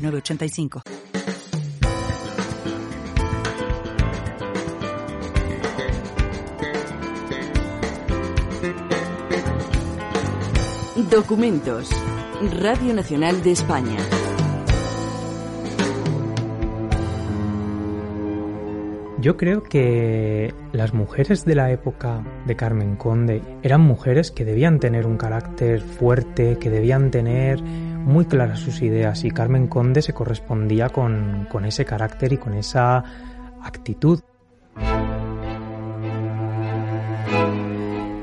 985. Documentos. Radio Nacional de España. Yo creo que las mujeres de la época de Carmen Conde eran mujeres que debían tener un carácter fuerte, que debían tener muy claras sus ideas y Carmen Conde se correspondía con, con ese carácter y con esa actitud.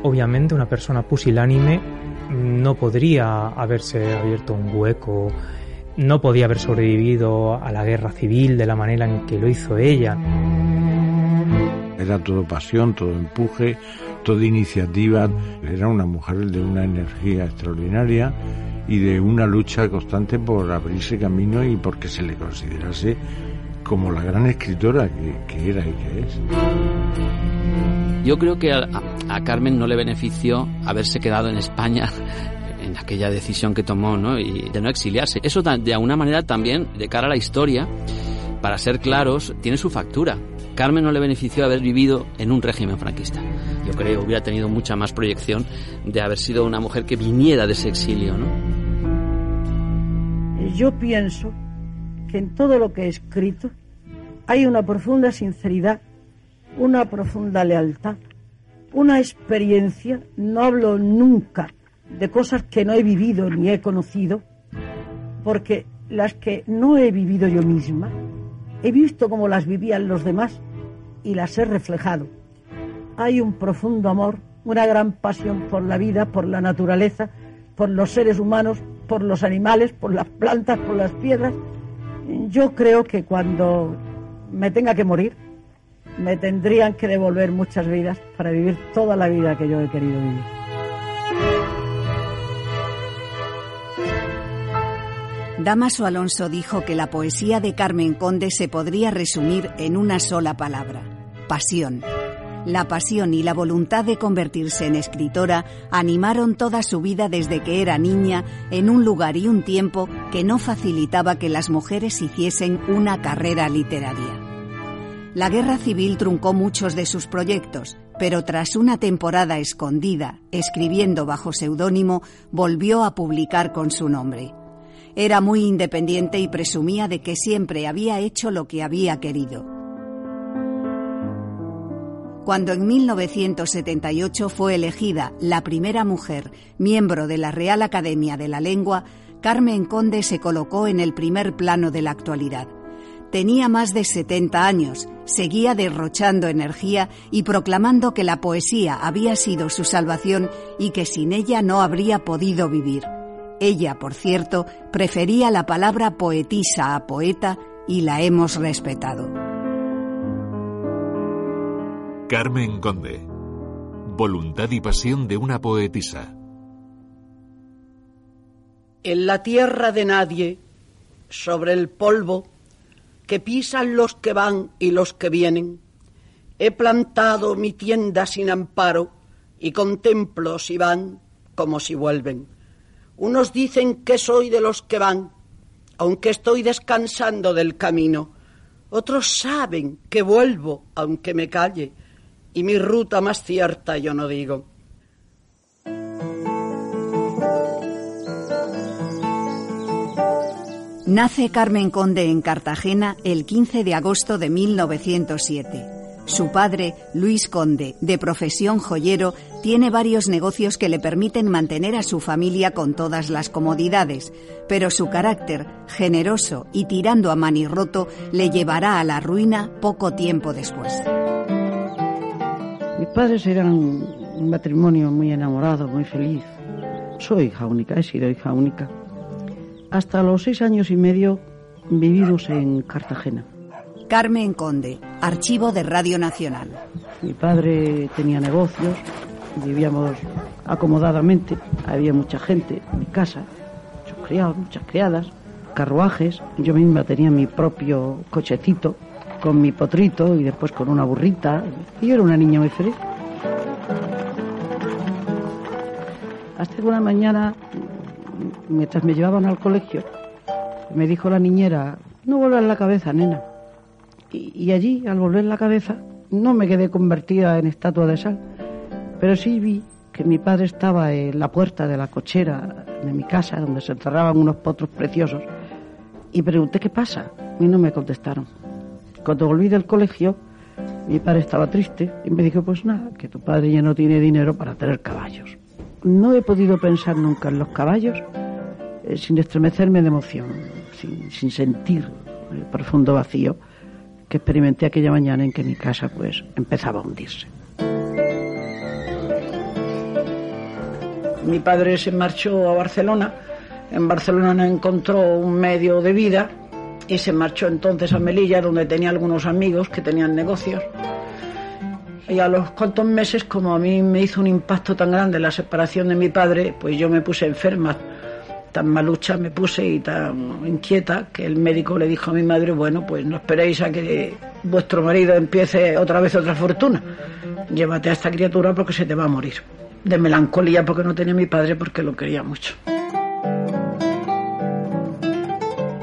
Obviamente una persona pusilánime no podría haberse abierto un hueco, no podía haber sobrevivido a la guerra civil de la manera en que lo hizo ella. Era todo pasión, todo empuje, toda iniciativa. Era una mujer de una energía extraordinaria y de una lucha constante por abrirse camino y porque se le considerase como la gran escritora que, era y que es. Yo creo que a, a, Carmen no le benefició haberse quedado en España en aquella decisión que tomó, ¿no? Y de no exiliarse. Eso de alguna manera también, de cara a la historia, para ser claros, tiene su factura. Carmen no le benefició haber vivido en un régimen franquista. Yo creo que hubiera tenido mucha más proyección de haber sido una mujer que viniera de ese exilio, ¿no? Yo pienso que en todo lo que he escrito hay una profunda sinceridad, una profunda lealtad, una experiencia. No hablo nunca de cosas que no he vivido ni he conocido, porque las que no he vivido yo misma, he visto cómo las vivían los demás y las he reflejado. Hay un profundo amor, una gran pasión por la vida, por la naturaleza, por los seres humanos, por los animales, por las plantas, por las piedras. Yo creo que cuando me tenga que morir, me tendrían que devolver muchas vidas para vivir toda la vida que yo he querido vivir. Damaso Alonso dijo que la poesía de Carmen Conde se podría resumir en una sola palabra, pasión. La pasión y la voluntad de convertirse en escritora animaron toda su vida desde que era niña en un lugar y un tiempo que no facilitaba que las mujeres hiciesen una carrera literaria. La guerra civil truncó muchos de sus proyectos, pero tras una temporada escondida, escribiendo bajo seudónimo, volvió a publicar con su nombre. Era muy independiente y presumía de que siempre había hecho lo que había querido cuando en 1978 fue elegida la primera mujer miembro de la Real Academia de la Lengua, Carmen Conde se colocó en el primer plano de la actualidad. Tenía más de 70 años, seguía derrochando energía y proclamando que la poesía había sido su salvación y que sin ella no habría podido vivir. Ella, por cierto, prefería la palabra poetisa a poeta y la hemos respetado. Carmen Conde. Voluntad y pasión de una poetisa. En la tierra de nadie, sobre el polvo que pisan los que van y los que vienen, he plantado mi tienda sin amparo y contemplo si van como si vuelven. Unos dicen que soy de los que van, aunque estoy descansando del camino. Otros saben que vuelvo, aunque me calle y mi ruta más cierta yo no digo. Nace Carmen Conde en Cartagena el 15 de agosto de 1907. Su padre, Luis Conde, de profesión joyero, tiene varios negocios que le permiten mantener a su familia con todas las comodidades, pero su carácter, generoso y tirando a manirroto, le llevará a la ruina poco tiempo después. Mis padres eran un matrimonio muy enamorado, muy feliz. Soy hija única, he sido hija única. Hasta los seis años y medio vividos en Cartagena. Carmen Conde, archivo de Radio Nacional. Mi padre tenía negocios, vivíamos acomodadamente, había mucha gente en mi casa, muchos criados, muchas criadas, carruajes, yo misma tenía mi propio cochecito con mi potrito y después con una burrita, y yo era una niña muy feliz. Hasta que una mañana, mientras me llevaban al colegio, me dijo la niñera, no vuelvas la cabeza, nena. Y, y allí, al volver la cabeza, no me quedé convertida en estatua de sal, pero sí vi que mi padre estaba en la puerta de la cochera de mi casa, donde se enterraban unos potros preciosos, y pregunté qué pasa, y no me contestaron. Cuando volví del colegio, mi padre estaba triste y me dijo, pues nada, que tu padre ya no tiene dinero para tener caballos. No he podido pensar nunca en los caballos eh, sin estremecerme de emoción, sin, sin sentir el profundo vacío que experimenté aquella mañana en que mi casa pues empezaba a hundirse. Mi padre se marchó a Barcelona, en Barcelona no encontró un medio de vida y se marchó entonces a Melilla donde tenía algunos amigos que tenían negocios. Y a los cuantos meses, como a mí me hizo un impacto tan grande la separación de mi padre, pues yo me puse enferma, tan malucha me puse y tan inquieta que el médico le dijo a mi madre, bueno, pues no esperéis a que vuestro marido empiece otra vez otra fortuna, llévate a esta criatura porque se te va a morir. De melancolía porque no tenía a mi padre porque lo quería mucho.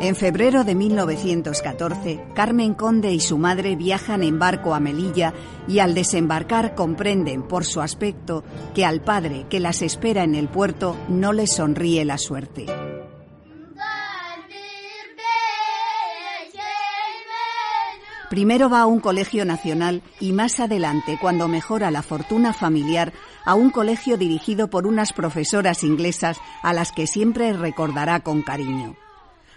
En febrero de 1914, Carmen Conde y su madre viajan en barco a Melilla y al desembarcar comprenden por su aspecto que al padre que las espera en el puerto no le sonríe la suerte. Primero va a un colegio nacional y más adelante, cuando mejora la fortuna familiar, a un colegio dirigido por unas profesoras inglesas a las que siempre recordará con cariño.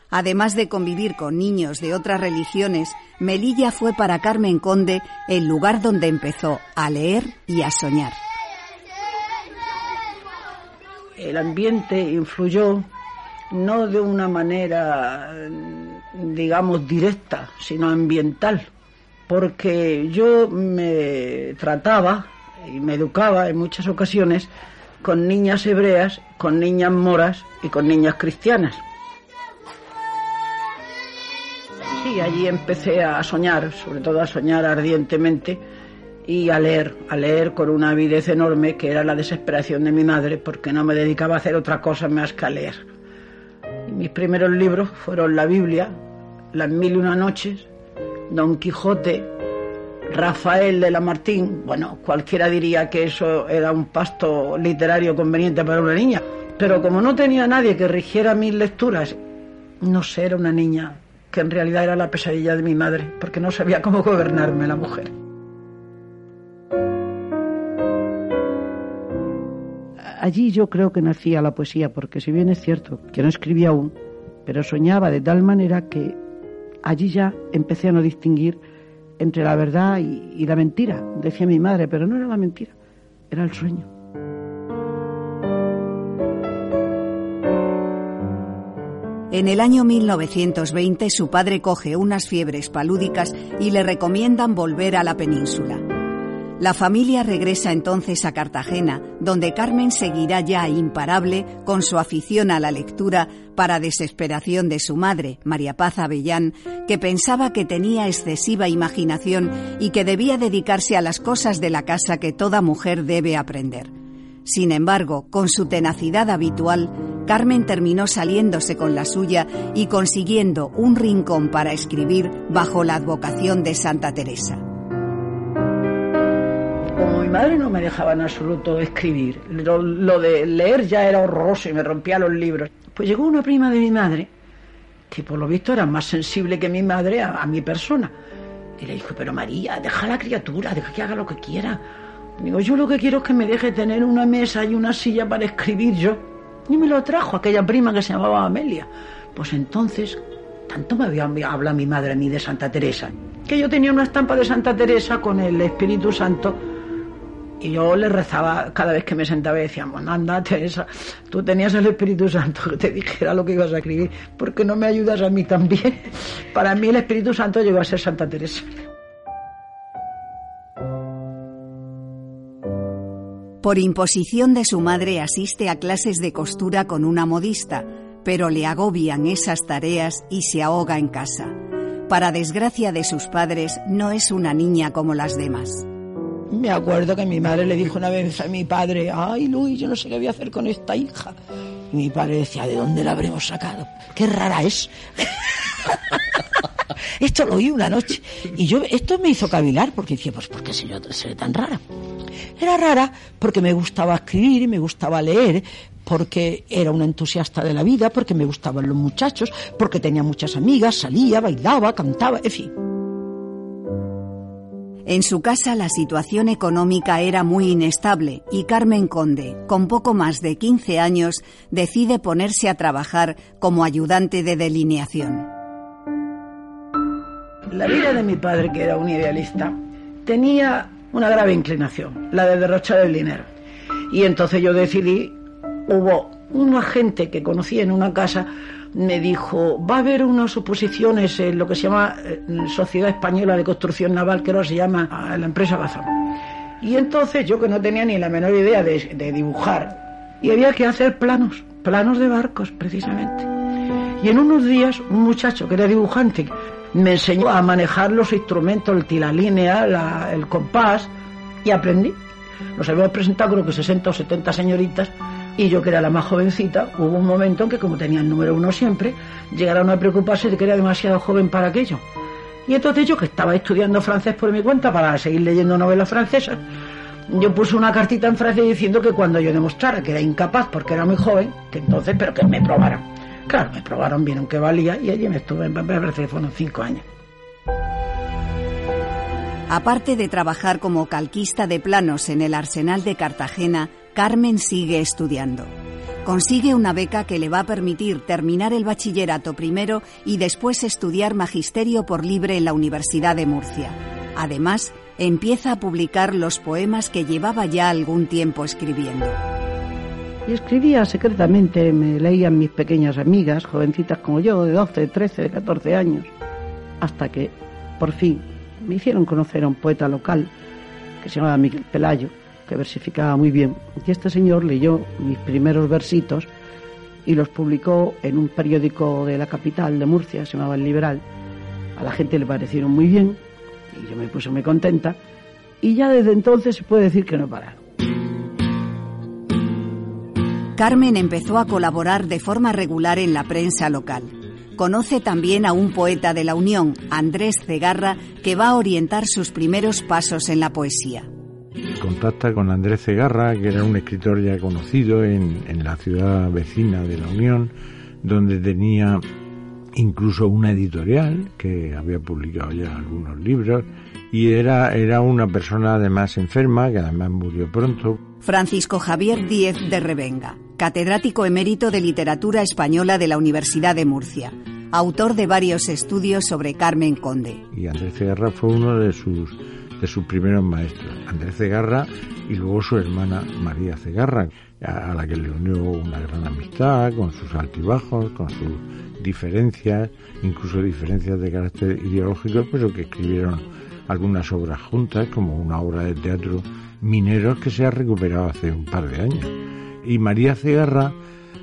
Además de convivir con niños de otras religiones, Melilla fue para Carmen Conde el lugar donde empezó a leer y a soñar. El ambiente influyó no de una manera, digamos, directa, sino ambiental, porque yo me trataba y me educaba en muchas ocasiones con niñas hebreas, con niñas moras y con niñas cristianas. Sí, allí empecé a soñar, sobre todo a soñar ardientemente y a leer, a leer con una avidez enorme que era la desesperación de mi madre porque no me dedicaba a hacer otra cosa más que a leer. Mis primeros libros fueron la Biblia, Las Mil y Una Noches, Don Quijote, Rafael de la Martín. Bueno, cualquiera diría que eso era un pasto literario conveniente para una niña. Pero como no tenía nadie que rigiera mis lecturas, no sé, era una niña que en realidad era la pesadilla de mi madre, porque no sabía cómo gobernarme la mujer. Allí yo creo que nacía la poesía, porque si bien es cierto que no escribía aún, pero soñaba de tal manera que allí ya empecé a no distinguir entre la verdad y, y la mentira, decía mi madre, pero no era la mentira, era el sueño. En el año 1920 su padre coge unas fiebres palúdicas y le recomiendan volver a la península. La familia regresa entonces a Cartagena, donde Carmen seguirá ya imparable con su afición a la lectura para desesperación de su madre, María Paz Avellán, que pensaba que tenía excesiva imaginación y que debía dedicarse a las cosas de la casa que toda mujer debe aprender. Sin embargo, con su tenacidad habitual, Carmen terminó saliéndose con la suya y consiguiendo un rincón para escribir bajo la advocación de Santa Teresa. Como mi madre no me dejaba en absoluto escribir, lo, de leer ya era horroroso y me rompía los libros. Pues llegó una prima de mi madre, que por lo visto era más sensible que mi madre a, a mi persona. Y le dijo, pero María, deja a la criatura, deja que haga lo que quiera. Digo, yo lo que quiero es que me deje tener una mesa y una silla para escribir yo. Y me lo trajo aquella prima que se llamaba Amelia. Pues entonces, tanto me había hablado mi madre a mí de Santa Teresa, que yo tenía una estampa de Santa Teresa con el Espíritu Santo Y yo le rezaba cada vez que me sentaba y decíamos, anda Teresa, tú tenías el Espíritu Santo que te dijera lo que ibas a escribir, ¿por qué no me ayudas a mí también? Para mí el Espíritu Santo llegó a ser Santa Teresa. Por imposición de su madre asiste a clases de costura con una modista, pero le agobian esas tareas y se ahoga en casa. Para desgracia de sus padres, no es una niña como las demás. Me acuerdo que mi madre le dijo una vez a mi padre, ay Luis, yo no sé qué voy a hacer con esta hija. Y mi padre decía, ¿de dónde la habremos sacado? Qué rara es. esto lo oí una noche. Y yo, esto me hizo cavilar, porque decía, pues ¿por qué se ve tan rara? Era rara porque me gustaba escribir y me gustaba leer, porque era una entusiasta de la vida, porque me gustaban los muchachos, porque tenía muchas amigas, salía, bailaba, cantaba, en fin. En su casa la situación económica era muy inestable y Carmen Conde, con poco más de 15 años, decide ponerse a trabajar como ayudante de delineación. La vida de mi padre, que era un idealista, tenía una grave inclinación, la de derrochar el dinero. Y entonces yo decidí, hubo un agente que conocí en una casa me dijo, va a haber unas oposiciones en lo que se llama eh, Sociedad Española de Construcción Naval, que ahora se llama la empresa Bazán. Y entonces yo que no tenía ni la menor idea de, dibujar, y había que hacer planos, planos de barcos precisamente. Y en unos días un muchacho que era dibujante me enseñó a manejar los instrumentos, el tilalínea, el compás, y aprendí. Nos habíamos presentado creo que 60 o 70 señoritas y yo, que era la más jovencita, hubo un momento en que, como tenía el número uno siempre, llegaron a preocuparse de que era demasiado joven para aquello. Y entonces yo, que estaba estudiando francés por mi cuenta para seguir leyendo novelas francesas, yo puse una cartita en Francia diciendo que cuando yo demostrara que era incapaz porque era muy joven, que entonces, pero que me probaran. Claro, me probaron, vieron que valía y allí me estuve, parece que fueron cinco años. Aparte de trabajar como calquista de planos en el Arsenal de Cartagena, Carmen sigue estudiando. Consigue una beca que le va a permitir terminar el bachillerato primero y después estudiar magisterio por libre en la Universidad de Murcia. Además, empieza a publicar los poemas que llevaba ya algún tiempo escribiendo. Y escribía secretamente, me leían mis pequeñas amigas, jovencitas como yo, de 12, 13, de 14 años, hasta que, por fin, me hicieron conocer a un poeta local que se llamaba Miguel Pelayo, que versificaba muy bien. Y este señor leyó mis primeros versitos y los publicó en un periódico de la capital de Murcia, se llamaba El Liberal. A la gente le parecieron muy bien y yo me puse muy contenta y ya desde entonces se puede decir que no pararon. Carmen empezó a colaborar de forma regular en la prensa local. Conoce también a un poeta de la Unión, Andrés Cegarra, que va a orientar sus primeros pasos en la poesía contacta con Andrés Cegarra, que era un escritor ya conocido en, en la ciudad vecina de la Unión, donde tenía incluso una editorial que había publicado ya algunos libros y era, era una persona además enferma, que además murió pronto. Francisco Javier Díez de Revenga, catedrático emérito de literatura española de la Universidad de Murcia, autor de varios estudios sobre Carmen Conde. Y Andrés Cegarra fue uno de sus de sus primeros maestros, Andrés Cegarra y luego su hermana María Cegarra, a la que le unió una gran amistad, con sus altibajos, con sus diferencias, incluso diferencias de carácter ideológico, pero que escribieron algunas obras juntas, como una obra de teatro Mineros que se ha recuperado hace un par de años. Y María Cegarra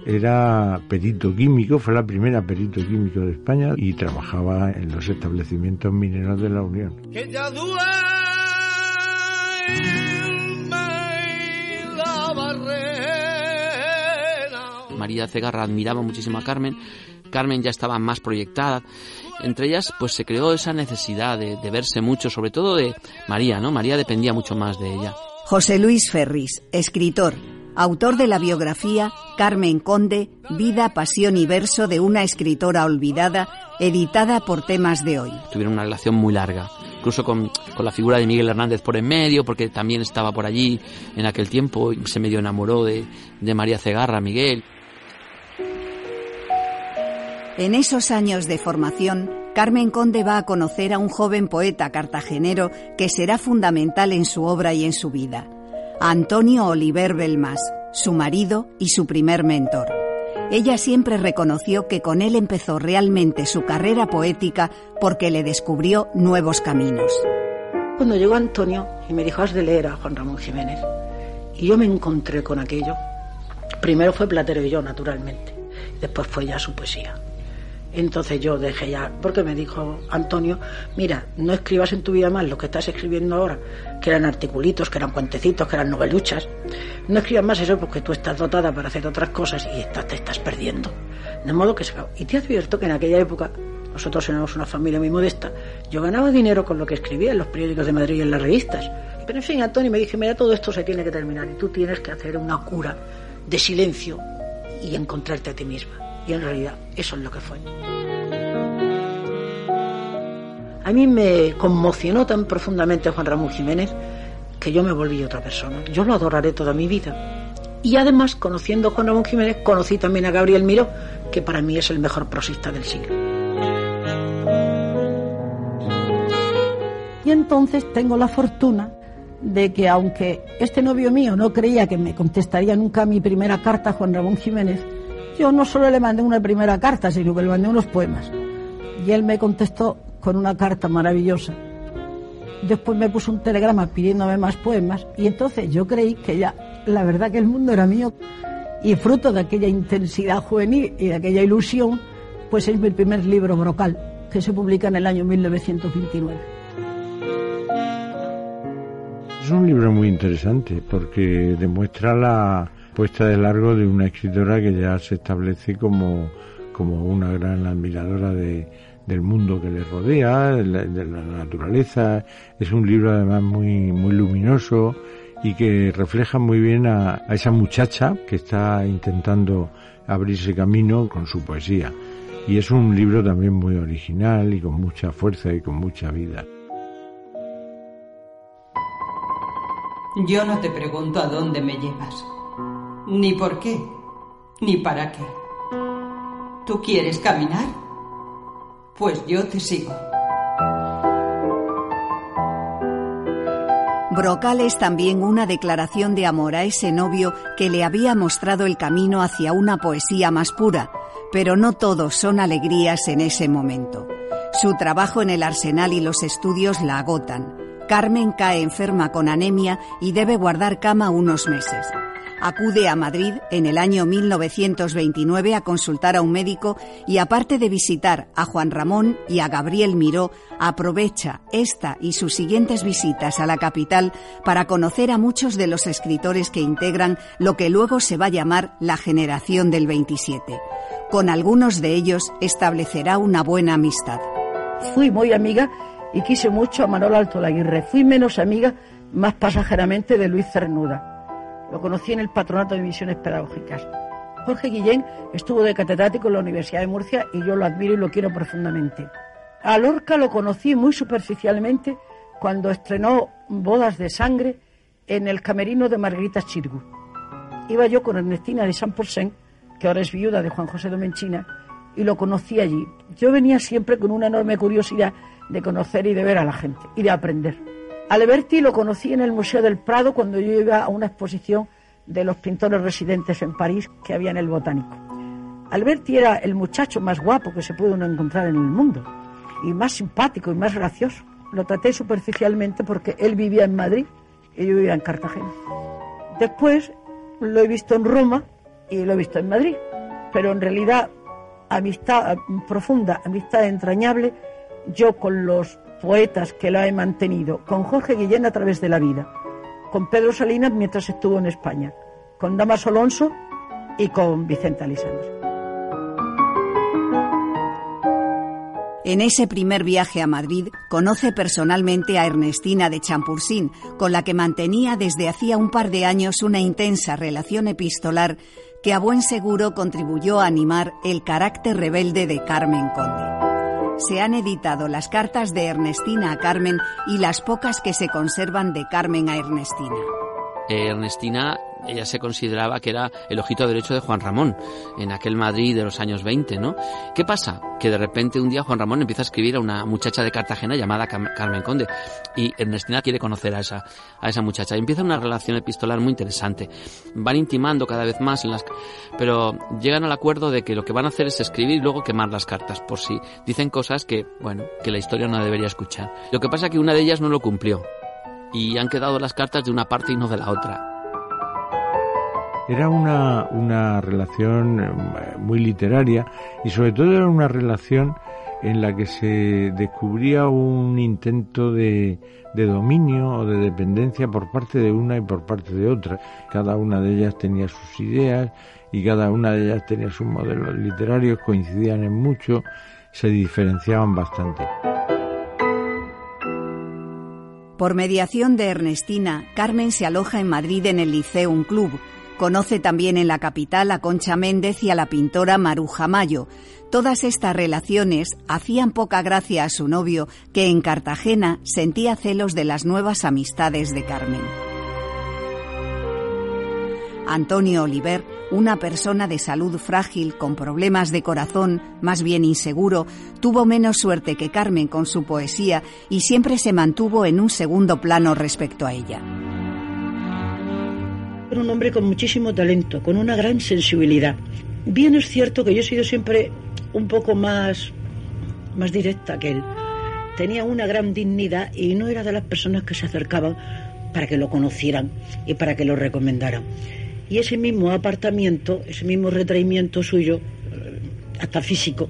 era perito químico, fue la primera perito químico de España y trabajaba en los establecimientos mineros de la Unión. María Cegarra admiraba muchísimo a Carmen. Carmen ya estaba más proyectada. Entre ellas, pues se creó esa necesidad de, de verse mucho, sobre todo de María, ¿no? María dependía mucho más de ella. José Luis Ferris, escritor, autor de la biografía Carmen Conde, Vida, Pasión y Verso de una escritora olvidada, editada por Temas de Hoy. Tuvieron una relación muy larga, incluso con, con, la figura de Miguel Hernández por en medio, porque también estaba por allí en aquel tiempo, y se medio enamoró de, de María Cegarra, Miguel. En esos años de formación, Carmen Conde va a conocer a un joven poeta cartagenero que será fundamental en su obra y en su vida. Antonio Oliver Belmas, su marido y su primer mentor. Ella siempre reconoció que con él empezó realmente su carrera poética porque le descubrió nuevos caminos. Cuando llegó Antonio y me dijo, has de leer a Juan Ramón Jiménez, y yo me encontré con aquello, primero fue Platero y yo, naturalmente, después fue ya su poesía. Entonces yo dejé ya, porque me dijo Antonio, mira, no escribas en tu vida más lo que estás escribiendo ahora, que eran articulitos, que eran cuentecitos, que eran noveluchas. No escribas más eso porque tú estás dotada para hacer otras cosas y te estás perdiendo. De modo que se Y te advierto que en aquella época, nosotros éramos una familia muy modesta, yo ganaba dinero con lo que escribía en los periódicos de Madrid y en las revistas. Pero en fin, Antonio me dije, mira, todo esto se tiene que terminar y tú tienes que hacer una cura de silencio y encontrarte a ti misma. Y en realidad eso es lo que fue. A mí me conmocionó tan profundamente Juan Ramón Jiménez que yo me volví otra persona. Yo lo adoraré toda mi vida. Y además, conociendo a Juan Ramón Jiménez, conocí también a Gabriel Miró, que para mí es el mejor prosista del siglo. Y entonces tengo la fortuna de que aunque este novio mío no creía que me contestaría nunca mi primera carta a Juan Ramón Jiménez, yo no solo le mandé una primera carta, sino que le mandé unos poemas. Y él me contestó con una carta maravillosa. Después me puso un telegrama pidiéndome más poemas y entonces yo creí que ya, la verdad que el mundo era mío y fruto de aquella intensidad juvenil y de aquella ilusión, pues es mi primer libro brocal, que se publica en el año 1929. Es un libro muy interesante porque demuestra la, puesta de largo de una escritora que ya se establece como, como una gran admiradora de, del mundo que le rodea, de la, naturaleza. Es un libro además muy, muy luminoso y que refleja muy bien a, a esa muchacha que está intentando abrirse camino con su poesía. Y es un libro también muy original y con mucha fuerza y con mucha vida. Yo no te pregunto a dónde me llevas ni por qué, ni para qué. ¿Tú quieres caminar? Pues yo te sigo. Brocal es también una declaración de amor a ese novio que le había mostrado el camino hacia una poesía más pura, pero no todos son alegrías en ese momento. Su trabajo en el arsenal y los estudios la agotan. Carmen cae enferma con anemia y debe guardar cama unos meses acude a Madrid en el año 1929 a consultar a un médico y aparte de visitar a Juan Ramón y a Gabriel Miró, aprovecha esta y sus siguientes visitas a la capital para conocer a muchos de los escritores que integran lo que luego se va a llamar la generación del 27. Con algunos de ellos establecerá una buena amistad. Fui muy amiga y quise mucho a Manuel Alto Laguirre. Fui menos amiga, más pasajeramente, de Luis Cernuda lo conocí en el Patronato de Misiones Pedagógicas. Jorge Guillén estuvo de catedrático en la Universidad de Murcia y yo lo admiro y lo quiero profundamente. A lo conocí muy superficialmente cuando estrenó Bodas de Sangre en el camerino de Margarita Chirgu. Iba yo con Ernestina de San Porcén, que ahora es viuda de Juan José Domenchina, y lo conocí allí. Yo venía siempre con una enorme curiosidad de conocer y de ver a la gente y de aprender. Alberti lo conocí en el Museo del Prado cuando yo iba a una exposición de los pintores residentes en París que había en el Botánico. Alberti era el muchacho más guapo que se puede encontrar en el mundo y más simpático y más gracioso. Lo traté superficialmente porque él vivía en Madrid y yo vivía en Cartagena. Después lo he visto en Roma y lo he visto en Madrid, pero en realidad amistad profunda, amistad entrañable, yo con los poetas que la he mantenido, con Jorge Guillén a través de la vida, con Pedro Salinas mientras estuvo en España, con Damaso Alonso y con Vicente Alisandro. En ese primer viaje a Madrid conoce personalmente a Ernestina de Champursín, con la que mantenía desde hacía un par de años una intensa relación epistolar que a buen seguro contribuyó a animar el carácter rebelde de Carmen Conde se han editado las cartas de Ernestina a Carmen y las pocas que se conservan de Carmen a Ernestina. Ernestina ella se consideraba que era el ojito derecho de Juan Ramón en aquel Madrid de los años 20, ¿no? ¿Qué pasa? Que de repente un día Juan Ramón empieza a escribir a una muchacha de Cartagena llamada Carmen Conde y Ernestina quiere conocer a esa, a esa muchacha. Y empieza una relación epistolar muy interesante. Van intimando cada vez más en las, pero llegan al acuerdo de que lo que van a hacer es escribir y luego quemar las cartas por si dicen cosas que, bueno, que la historia no debería escuchar. Lo que pasa es que una de ellas no lo cumplió y han quedado las cartas de una parte y no de la otra. Era una, una relación eh, muy literaria y sobre todo era una relación en la que se descubría un intento de, de, dominio o de dependencia por parte de una y por parte de otra. Cada una de ellas tenía sus ideas y cada una de ellas tenía sus modelos literarios, coincidían en mucho, se diferenciaban bastante. Por mediación de Ernestina, Carmen se aloja en Madrid en el Liceum Club, Conoce también en la capital a Concha Méndez y a la pintora Maruja Mayo. Todas estas relaciones hacían poca gracia a su novio, que en Cartagena sentía celos de las nuevas amistades de Carmen. Antonio Oliver, una persona de salud frágil, con problemas de corazón, más bien inseguro, tuvo menos suerte que Carmen con su poesía y siempre se mantuvo en un segundo plano respecto a ella. Era un hombre con muchísimo talento, con una gran sensibilidad. Bien es cierto que yo he sido siempre un poco más, más directa que él. Tenía una gran dignidad y no era de las personas que se acercaban para que lo conocieran y para que lo recomendaran. Y ese mismo apartamiento, ese mismo retraimiento suyo, eh, hasta físico,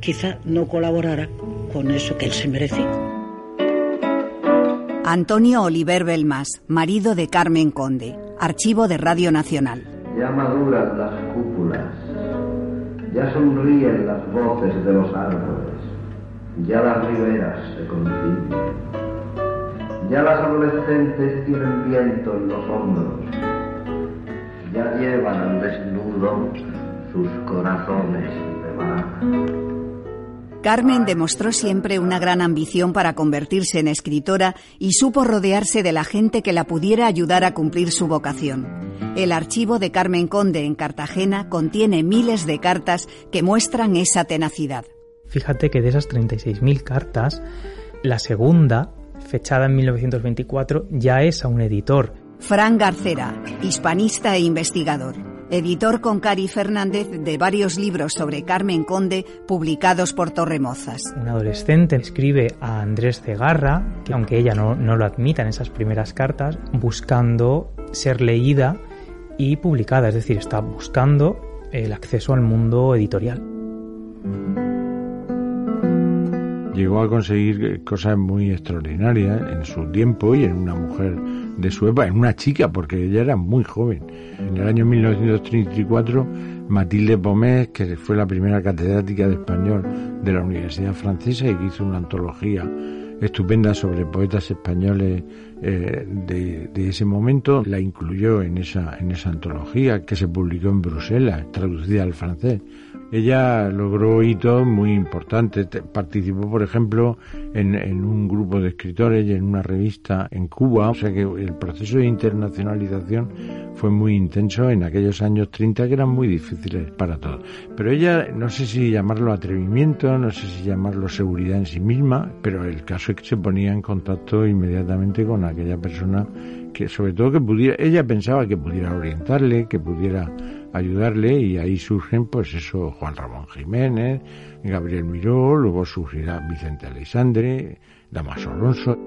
quizá no colaborara con eso que él se merecía. Antonio Oliver Belmas, marido de Carmen Conde, archivo de Radio Nacional. Ya maduran las cúpulas, ya sonríen las voces de los árboles, ya las riberas se concilian, ya las adolescentes tienen viento en los hombros, ya llevan al desnudo sus corazones de mar. Carmen demostró siempre una gran ambición para convertirse en escritora y supo rodearse de la gente que la pudiera ayudar a cumplir su vocación. El archivo de Carmen Conde en Cartagena contiene miles de cartas que muestran esa tenacidad. Fíjate que de esas 36.000 cartas, la segunda, fechada en 1924, ya es a un editor. Fran Garcera, hispanista e investigador editor con Cari Fernández de varios libros sobre Carmen Conde publicados por Torremozas. Un adolescente escribe a Andrés Cegarra, que aunque ella no, no lo admita en esas primeras cartas, buscando ser leída y publicada, es decir, está buscando el acceso al mundo editorial. Llegó a conseguir cosas muy extraordinarias en su tiempo y en una mujer de su época, en una chica, porque ella era muy joven. En el año 1934, Matilde Pomés, que fue la primera catedrática de español de la Universidad Francesa y que hizo una antología estupenda sobre poetas españoles eh, de, ese momento, la incluyó en esa, en esa antología que se publicó en Bruselas, traducida al francés. Ella logró hitos muy importantes. Participó, por ejemplo, en, en, un grupo de escritores y en una revista en Cuba. O sea que el proceso de internacionalización fue muy intenso en aquellos años 30 que eran muy difíciles para todos. Pero ella, no sé si llamarlo atrevimiento, no sé si llamarlo seguridad en sí misma, pero el caso que se ponía en contacto inmediatamente con aquella persona que sobre todo que pudiera, ella pensaba que pudiera orientarle, que pudiera ayudarle y ahí surgen pues eso Juan Ramón Jiménez, Gabriel Miró, luego surgirá Vicente Alexandre, Damaso Alonso.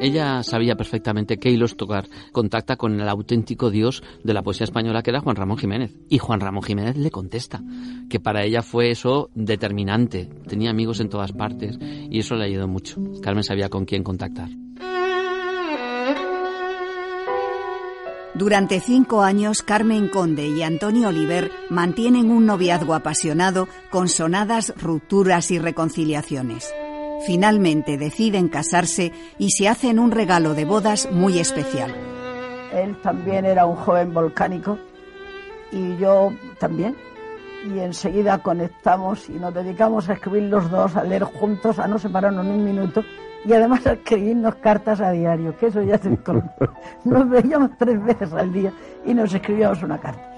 Ella sabía perfectamente que Hilos Tocar contacta con el auténtico dios de la poesía española que era Juan Ramón Jiménez. Y Juan Ramón Jiménez le contesta que para ella fue eso determinante. Tenía amigos en todas partes y eso le ayudó mucho. Carmen sabía con quién contactar. Durante cinco años, Carmen Conde y Antonio Oliver mantienen un noviazgo apasionado con sonadas rupturas y reconciliaciones. Finalmente deciden casarse y se hacen un regalo de bodas muy especial. Él también era un joven volcánico y yo también. y enseguida conectamos y nos dedicamos a escribir los dos, a leer juntos, a no separarnos ni un minuto y además a escribirnos cartas a diario, que eso ya se Nos veíamos tres veces al día y nos escribíamos una carta.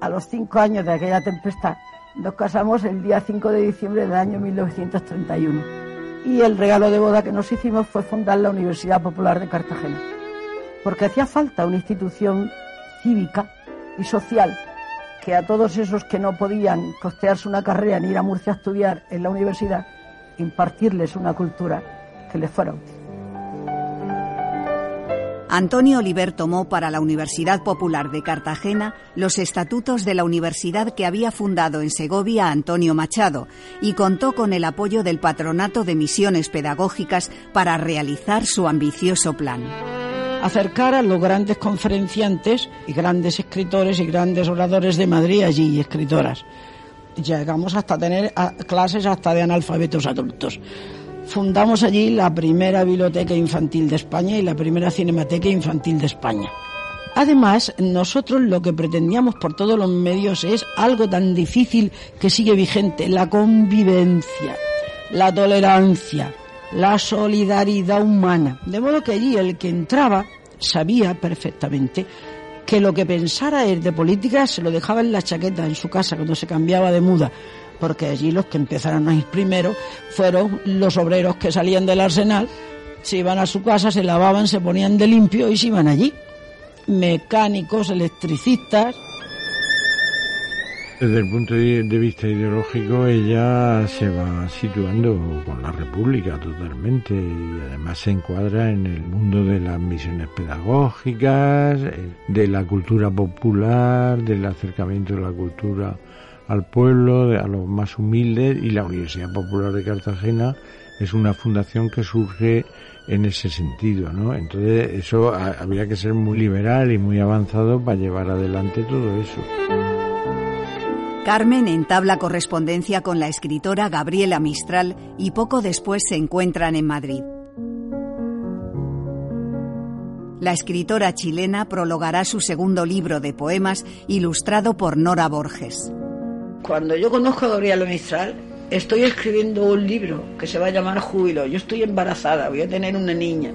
A los cinco años de aquella tempestad nos casamos el día 5 de diciembre del año 1931 y el regalo de boda que nos hicimos fue fundar la Universidad Popular de Cartagena, porque hacía falta una institución cívica y social que a todos esos que no podían costearse una carrera ni ir a Murcia a estudiar en la universidad, impartirles una cultura que les fuera útil. Antonio Oliver tomó para la Universidad Popular de Cartagena los estatutos de la universidad que había fundado en Segovia Antonio Machado y contó con el apoyo del Patronato de Misiones Pedagógicas para realizar su ambicioso plan acercar a los grandes conferenciantes y grandes escritores y grandes oradores de Madrid allí y escritoras. Llegamos hasta tener clases hasta de analfabetos adultos. Fundamos allí la primera biblioteca infantil de España y la primera cinemateca infantil de España. Además, nosotros lo que pretendíamos por todos los medios es algo tan difícil que sigue vigente, la convivencia, la tolerancia, la solidaridad humana. De modo que allí el que entraba sabía perfectamente que lo que pensara él de política se lo dejaba en la chaqueta en su casa cuando se cambiaba de muda, porque allí los que empezaron a ir primero fueron los obreros que salían del arsenal, se iban a su casa, se lavaban, se ponían de limpio y se iban allí. Mecánicos, electricistas, desde el punto de vista ideológico, ella se va situando con la República totalmente y además se encuadra en el mundo de las misiones pedagógicas, eh, de la cultura popular, del acercamiento de la cultura al pueblo, a los más humildes y la Universidad Popular de Cartagena es una fundación que surge en ese sentido, ¿no? Entonces eso había que ser muy liberal y muy avanzado para llevar adelante todo eso. Carmen entabla correspondencia con la escritora Gabriela Mistral y poco después se encuentran en Madrid. La escritora chilena prologará su segundo libro de poemas ilustrado por Nora Borges. Cuando yo conozco a Gabriela Mistral, estoy escribiendo un libro que se va a llamar Júbilo. Yo estoy embarazada, voy a tener una niña.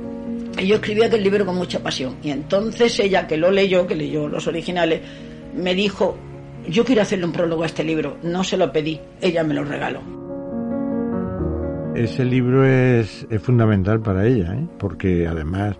Y yo escribí aquel libro con mucha pasión. Y entonces ella, que lo leyó, que leyó los originales, me dijo, yo quiero hacerle un prólogo a este libro, no se lo pedí, ella me lo regaló. Ese libro es, fundamental para ella, ¿eh? porque además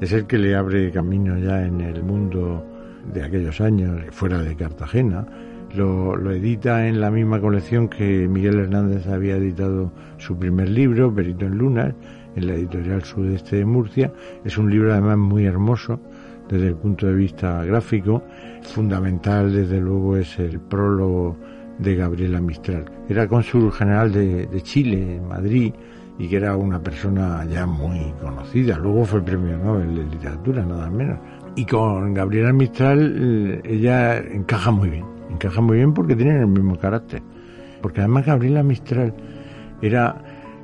es el que le abre camino ya en el mundo de aquellos años, fuera de Cartagena. Lo, lo, edita en la misma colección que Miguel Hernández había editado su primer libro, Perito en Lunas, en la editorial Sudeste de Murcia. Es un libro además muy hermoso desde el punto de vista gráfico. Fundamental, desde luego, es el prólogo de Gabriela Mistral. Era cónsul general de, Chile, en Madrid, y que era una persona ya muy conocida. Luego fue premio Nobel de Literatura, nada menos. Y con Gabriela Mistral eh, ella encaja muy bien. Encaja muy bien porque tienen el mismo carácter. Porque además Gabriela Mistral era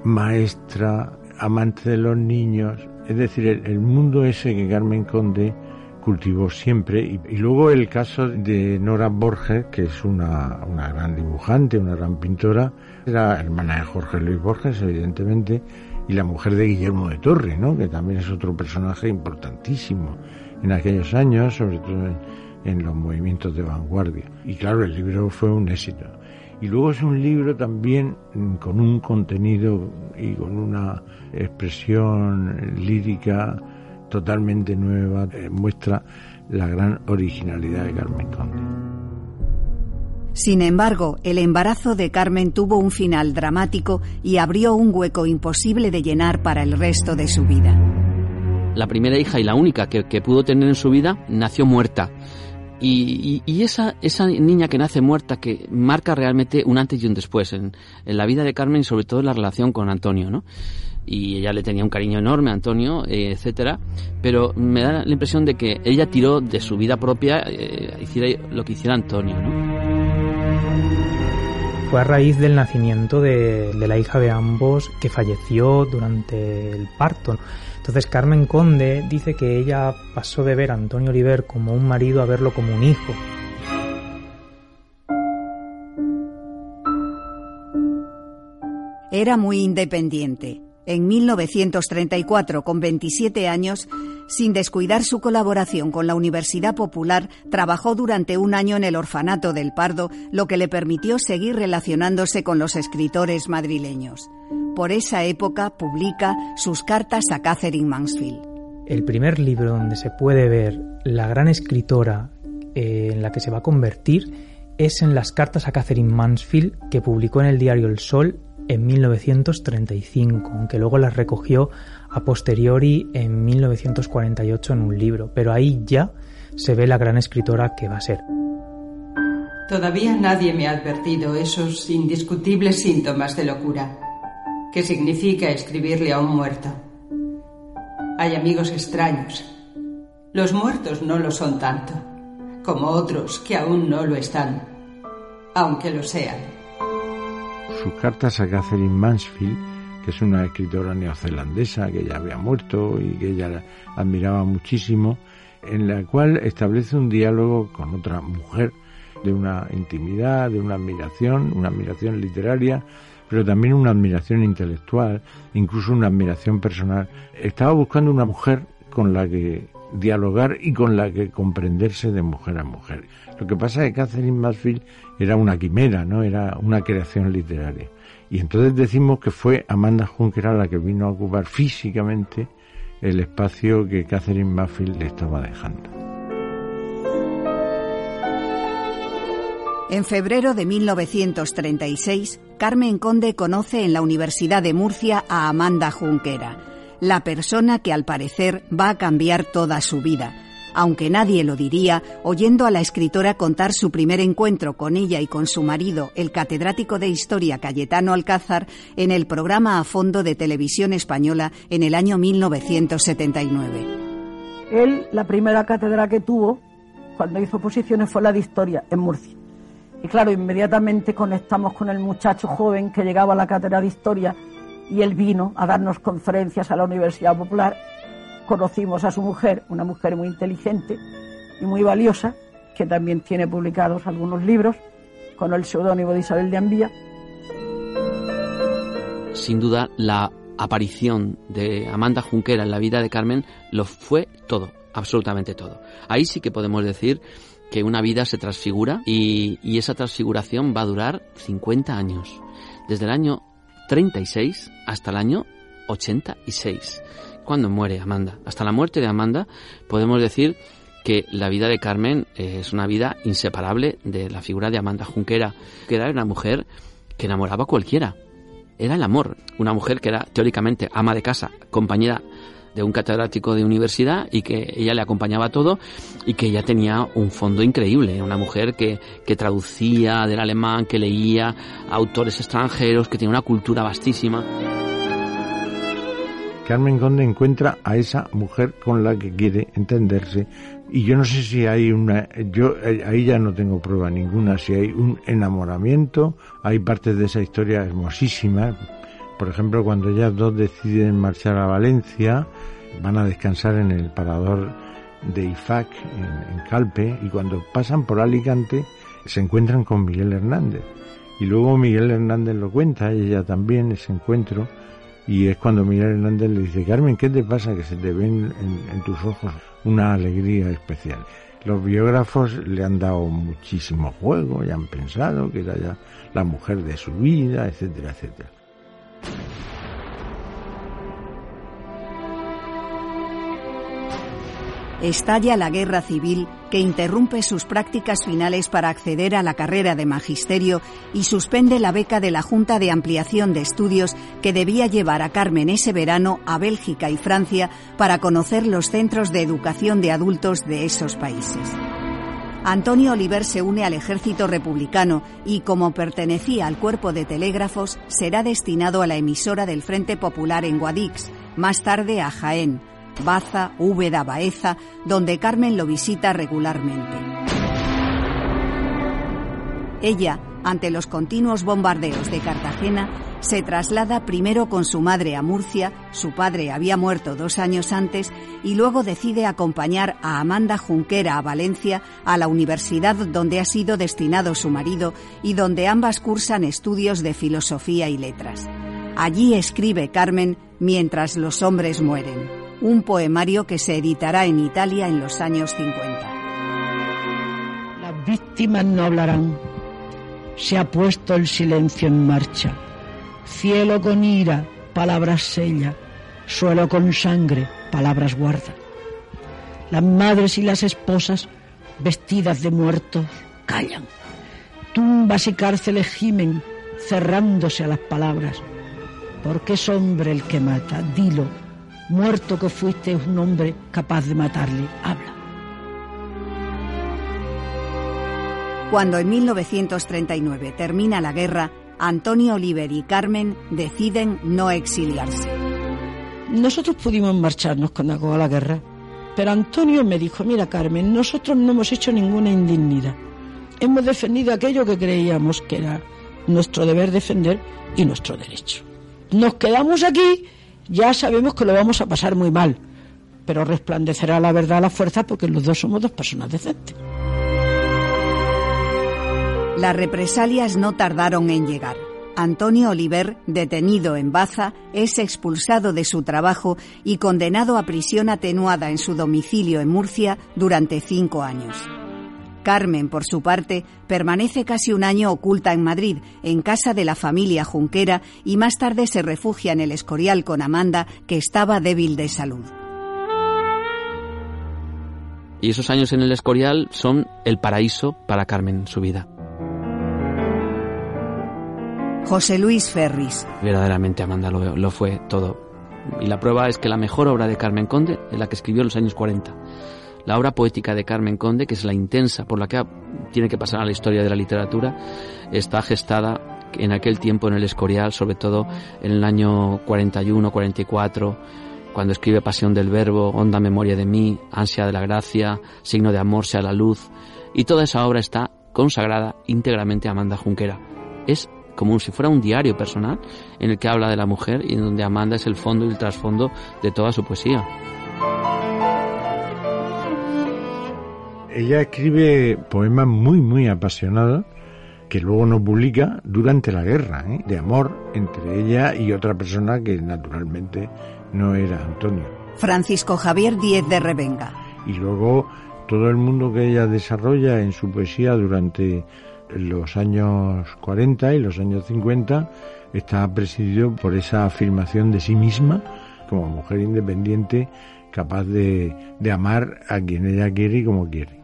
maestra, amante de los niños. Es decir, el mundo ese que Carmen Conde cultivó siempre. Y, luego el caso de Nora Borges, que es una, una gran dibujante, una gran pintora, era hermana de Jorge Luis Borges, evidentemente, y la mujer de Guillermo de Torre, ¿no? que también es otro personaje importantísimo en aquellos años, sobre todo en, en los movimientos de vanguardia. Y claro, el libro fue un éxito. Y luego es un libro también con un contenido y con una expresión lírica totalmente nueva, eh, muestra la gran originalidad de Carmen Conde. Sin embargo, el embarazo de Carmen tuvo un final dramático y abrió un hueco imposible de llenar para el resto de su vida. La primera hija y la única que, pudo tener en su vida nació muerta. Y, esa, esa niña que nace muerta, que marca realmente un antes y un después en, en la vida de Carmen y sobre todo en la relación con Antonio, ¿no? y ella le tenía un cariño enorme a Antonio, eh, etcétera, pero me da la impresión de que ella tiró de su vida propia, eh, hiciera lo que hiciera Antonio, ¿no? Fue a raíz del nacimiento de, de la hija de ambos que falleció durante el parto. Entonces Carmen Conde dice que ella pasó de ver a Antonio Oliver como un marido a verlo como un hijo. Era muy independiente. En 1934, con 27 años, sin descuidar su colaboración con la Universidad Popular, trabajó durante un año en el orfanato del Pardo, lo que le permitió seguir relacionándose con los escritores madrileños. Por esa época publica sus cartas a Catherine Mansfield. El primer libro donde se puede ver la gran escritora eh, en la que se va a convertir es en las cartas a Catherine Mansfield que publicó en el diario El Sol en 1935, aunque luego las recogió a posteriori en 1948 en un libro, pero ahí ya se ve la gran escritora que va a ser. Todavía nadie me ha advertido esos indiscutibles síntomas de locura. ¿Qué significa escribirle a un muerto? Hay amigos extraños. Los muertos no lo son tanto, como otros que aún no lo están, aunque lo sean. Sus cartas a Catherine Mansfield, que es una escritora neozelandesa que ya había muerto y que ella admiraba muchísimo, en la cual establece un diálogo con otra mujer de una intimidad, de una admiración, una admiración literaria, pero también una admiración intelectual, incluso una admiración personal. Estaba buscando una mujer con la que dialogar y con la que comprenderse de mujer a mujer. Lo que pasa es que Catherine Mansfield era una quimera, no era una creación literaria. Y entonces decimos que fue Amanda Juncker la que vino a ocupar físicamente el espacio que Catherine Mansfield le estaba dejando. En febrero de 1936, Carmen Conde conoce en la Universidad de Murcia a Amanda Junquera, la persona que al parecer va a cambiar toda su vida, aunque nadie lo diría, oyendo a la escritora contar su primer encuentro con ella y con su marido, el catedrático de historia Cayetano Alcázar, en el programa a fondo de televisión española en el año 1979. Él, la primera cátedra que tuvo, cuando hizo posiciones, fue la de historia en Murcia. Y claro, inmediatamente conectamos con el muchacho joven que llegaba a la cátedra de historia y él vino a darnos conferencias a la Universidad Popular conocimos a su mujer, una mujer muy inteligente y muy valiosa, que también tiene publicados algunos libros con el seudónimo de Isabel de Ambía. Sin duda, la aparición de Amanda Junquera en la vida de Carmen lo fue todo, absolutamente todo. Ahí sí que podemos decir que una vida se transfigura y, y esa transfiguración va a durar 50 años, desde el año 36 hasta el año 86 cuando muere Amanda. Hasta la muerte de Amanda podemos decir que la vida de Carmen eh, es una vida inseparable de la figura de Amanda Junquera, que era una mujer que enamoraba a cualquiera. Era el amor. Una mujer que era teóricamente ama de casa, compañera de un catedrático de universidad y que ella le acompañaba todo y que ella tenía un fondo increíble. Una mujer que, que traducía del alemán, que leía autores extranjeros, que tenía una cultura vastísima. Carmen Conde encuentra a esa mujer con la que quiere entenderse. Y yo no sé si hay una yo eh, ahí ya no tengo prueba ninguna si hay un enamoramiento. Hay partes de esa historia hermosísimas por ejemplo cuando ellas dos deciden marchar a Valencia van a descansar en el parador de IFAC en, en Calpe y cuando pasan por Alicante se encuentran con Miguel Hernández. Y luego Miguel Hernández lo cuenta ella también ese encuentro y es cuando Miguel Hernández le dice, Carmen, ¿qué te pasa que se te ven en, tus ojos una alegría especial? Los biógrafos le han dado muchísimo juego y han pensado que era ya la mujer de su vida, etcétera, etcétera. Estalla la guerra civil que interrumpe sus prácticas finales para acceder a la carrera de magisterio y suspende la beca de la Junta de Ampliación de Estudios que debía llevar a Carmen ese verano a Bélgica y Francia para conocer los centros de educación de adultos de esos países. Antonio Oliver se une al ejército republicano y, como pertenecía al cuerpo de telégrafos, será destinado a la emisora del Frente Popular en Guadix, más tarde a Jaén, Baza, Úbeda, Baeza, donde Carmen lo visita regularmente. Ella, ante los continuos bombardeos de Cartagena, se traslada primero con su madre a Murcia, su padre había muerto dos años antes, y luego decide acompañar a Amanda Junquera a Valencia, a la universidad donde ha sido destinado su marido y donde ambas cursan estudios de filosofía y letras. Allí escribe Carmen Mientras los hombres mueren, un poemario que se editará en Italia en los años 50. Las víctimas no hablarán. Se ha puesto el silencio en marcha. Cielo con ira, palabras sella. Suelo con sangre, palabras guarda. Las madres y las esposas, vestidas de muertos, callan. Tumbas y cárceles gimen, cerrándose a las palabras. Porque es hombre el que mata, dilo. Muerto que fuiste es un hombre capaz de matarle. Habla. Cuando en 1939 termina la guerra, Antonio Oliver y Carmen deciden no exiliarse. Nosotros pudimos marcharnos con a la guerra, pero Antonio me dijo, mira Carmen, nosotros no hemos hecho ninguna indignidad. Hemos defendido aquello que creíamos que era nuestro deber defender y nuestro derecho. Nos quedamos aquí, ya sabemos que lo vamos a pasar muy mal, pero resplandecerá la verdad a la fuerza porque los dos somos dos personas decentes. Las represalias no tardaron en llegar. Antonio Oliver, detenido en Baza, es expulsado de su trabajo y condenado a prisión atenuada en su domicilio en Murcia durante cinco años. Carmen, por su parte, permanece casi un año oculta en Madrid, en casa de la familia Junquera, y más tarde se refugia en el Escorial con Amanda, que estaba débil de salud. Y esos años en el Escorial son el paraíso para Carmen en su vida. José Luis Ferris. Verdaderamente Amanda lo, lo, fue todo. Y la prueba es que la mejor obra de Carmen Conde es la que escribió en los años 40. La obra poética de Carmen Conde, que es la intensa por la que tiene que pasar a la historia de la literatura, está gestada en aquel tiempo en el Escorial, sobre todo en el año 41, 44, cuando escribe Pasión del Verbo, Honda Memoria de mí, Ansia de la Gracia, Signo de Amor sea la luz, y toda esa obra está consagrada íntegramente a Amanda Junquera. Es como si fuera un diario personal en el que habla de la mujer y en donde Amanda es el fondo y el trasfondo de toda su poesía. Ella escribe poemas muy, muy apasionados que luego no publica durante la guerra, ¿eh? de amor entre ella y otra persona que naturalmente no era Antonio. Francisco Javier Díez de Revenga. Y luego todo el mundo que ella desarrolla en su poesía durante los años 40 y los años 50 está presidido por esa afirmación de sí misma como mujer independiente capaz de, de amar a quien ella quiere y como quiere.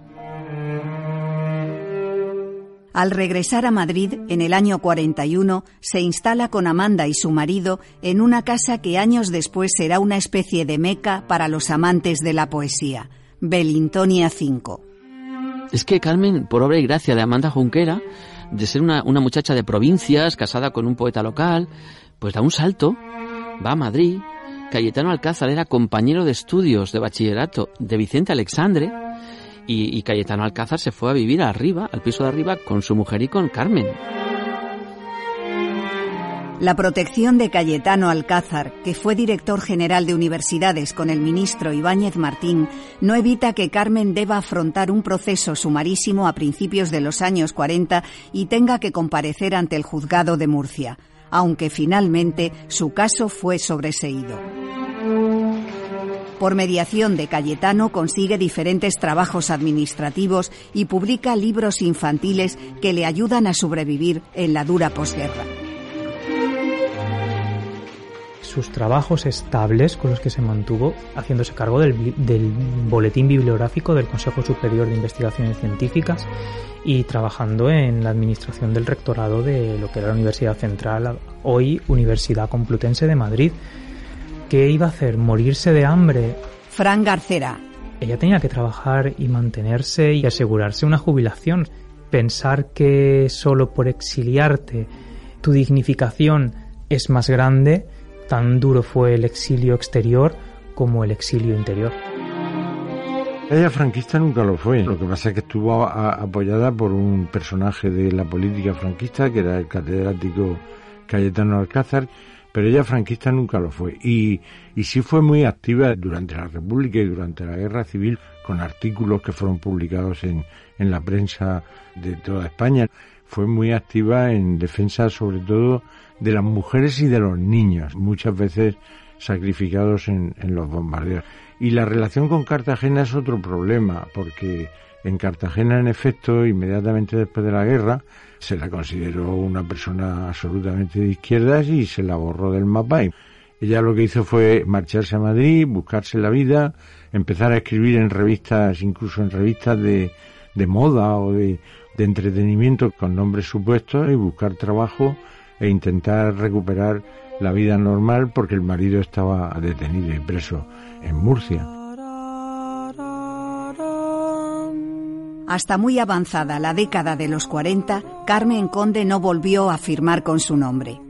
Al regresar a Madrid en el año 41, se instala con Amanda y su marido en una casa que años después será una especie de meca para los amantes de la poesía, Belintonia 5. Es que Carmen, por obra y gracia de Amanda Junquera, de ser una, una muchacha de provincias, casada con un poeta local, pues da un salto, va a Madrid. Cayetano Alcázar era compañero de estudios de bachillerato de Vicente Alexandre y, Cayetano Alcázar se fue a vivir arriba, al piso de arriba, con su mujer y con Carmen. La protección de Cayetano Alcázar, que fue director general de universidades con el ministro Ibáñez Martín, no evita que Carmen deba afrontar un proceso sumarísimo a principios de los años 40 y tenga que comparecer ante el juzgado de Murcia, aunque finalmente su caso fue sobreseído. Por mediación de Cayetano consigue diferentes trabajos administrativos y publica libros infantiles que le ayudan a sobrevivir en la dura posguerra sus trabajos estables con los que se mantuvo haciéndose cargo del, del, boletín bibliográfico del Consejo Superior de Investigaciones Científicas y trabajando en la administración del rectorado de lo que era la Universidad Central, hoy Universidad Complutense de Madrid. ¿Qué iba a hacer? ¿Morirse de hambre? Fran Garcera. Ella tenía que trabajar y mantenerse y asegurarse una jubilación. Pensar que solo por exiliarte tu dignificación es más grande, Tan duro fue el exilio exterior como el exilio interior. Ella franquista nunca lo fue. Lo que pasa es que estuvo a, apoyada por un personaje de la política franquista, que era el catedrático Cayetano Alcázar, pero ella franquista nunca lo fue. Y, y sí fue muy activa durante la República y durante la Guerra Civil, con artículos que fueron publicados en, en la prensa de toda España fue muy activa en defensa sobre todo de las mujeres y de los niños, muchas veces sacrificados en, en los bombardeos. Y la relación con Cartagena es otro problema, porque en Cartagena, en efecto, inmediatamente después de la guerra, se la consideró una persona absolutamente de izquierdas y se la borró del mapa. Ella lo que hizo fue marcharse a Madrid, buscarse la vida, empezar a escribir en revistas, incluso en revistas de, de moda o de, de entretenimiento con nombres supuestos y buscar trabajo e intentar recuperar la vida normal porque el marido estaba detenido y preso en Murcia. Hasta muy avanzada la década de los 40, Carmen Conde no volvió a firmar con su nombre.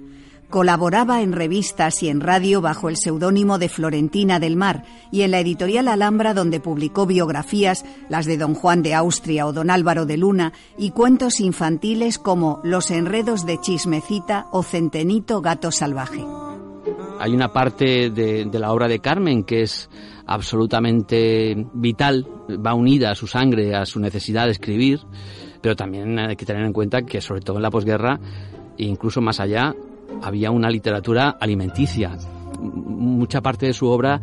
Colaboraba en revistas y en radio bajo el seudónimo de Florentina del Mar y en la editorial Alhambra donde publicó biografías, las de Don Juan de Austria o Don Álvaro de Luna, y cuentos infantiles como Los enredos de Chismecita o Centenito Gato Salvaje. Hay una parte de, de la obra de Carmen que es absolutamente vital, va unida a su sangre, a su necesidad de escribir, pero también hay que tener en cuenta que sobre todo en la posguerra, e incluso más allá, había una literatura alimenticia. Mucha parte de su obra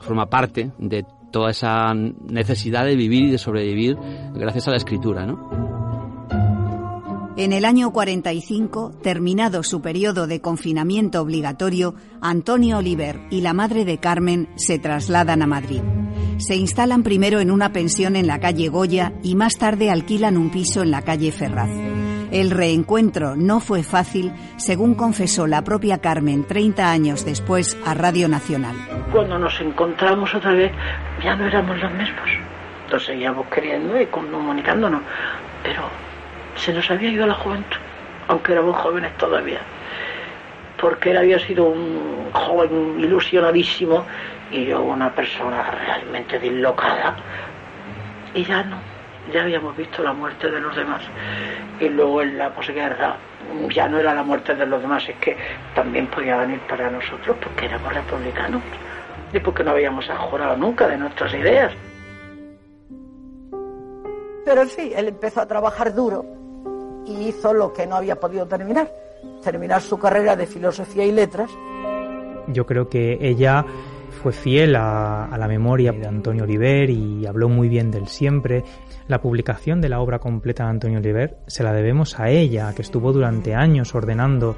forma parte de toda esa necesidad de vivir y de sobrevivir gracias a la escritura, ¿no? En el año 45, terminado su periodo de confinamiento obligatorio, Antonio Oliver y la madre de Carmen se trasladan a Madrid. Se instalan primero en una pensión en la calle Goya y más tarde alquilan un piso en la calle Ferraz. El reencuentro no fue fácil, según confesó la propia Carmen 30 años después a Radio Nacional. Cuando nos encontramos otra vez, ya no éramos los mismos. Nos seguíamos queriendo y comunicándonos, pero se nos había ido la juventud, aunque éramos jóvenes todavía, porque él había sido un joven ilusionadísimo y yo una persona realmente dislocada, y ya no, ya habíamos visto la muerte de los demás, y luego en la posguerra ya no era la muerte de los demás, es que también podía venir para nosotros porque éramos republicanos y porque no habíamos ajorado nunca de nuestras ideas. Pero en fin, él empezó a trabajar duro y hizo lo que no había podido terminar, terminar su carrera de filosofía y letras. Yo creo que ella fue fiel a, la memoria de Antonio Oliver y habló muy bien del siempre. La publicación de la obra completa de Antonio Oliver se la debemos a ella, que estuvo durante años ordenando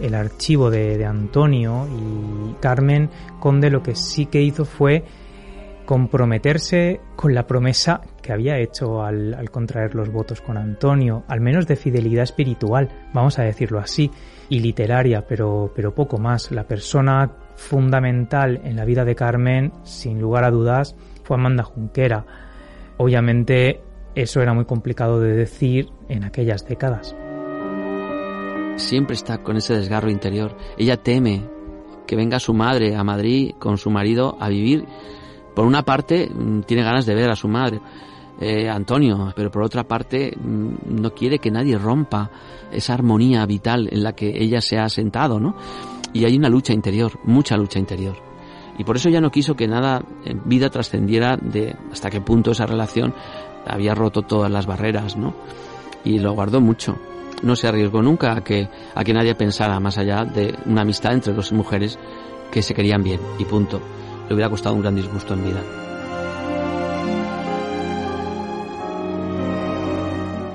el archivo de, de Antonio y Carmen Conde lo que sí que hizo fue comprometerse con la promesa que había hecho al, contraer los votos con Antonio, al menos de fidelidad espiritual, vamos a decirlo así, y literaria, pero, pero poco más. La persona fundamental en la vida de Carmen, sin lugar a dudas, fue Amanda Junquera. Obviamente eso era muy complicado de decir en aquellas décadas. Siempre está con ese desgarro interior. Ella teme que venga su madre a Madrid con su marido a vivir por una parte tiene ganas de ver a su madre, eh, Antonio, pero por otra parte no quiere que nadie rompa esa armonía vital en la que ella se ha sentado, ¿no? Y hay una lucha interior, mucha lucha interior. Y por eso ya no quiso que nada en vida trascendiera de hasta qué punto esa relación había roto todas las barreras, ¿no? Y lo guardó mucho. No se arriesgó nunca a que, a que nadie pensara más allá de una amistad entre dos mujeres que se querían bien, y punto le hubiera costado un gran disgusto en vida.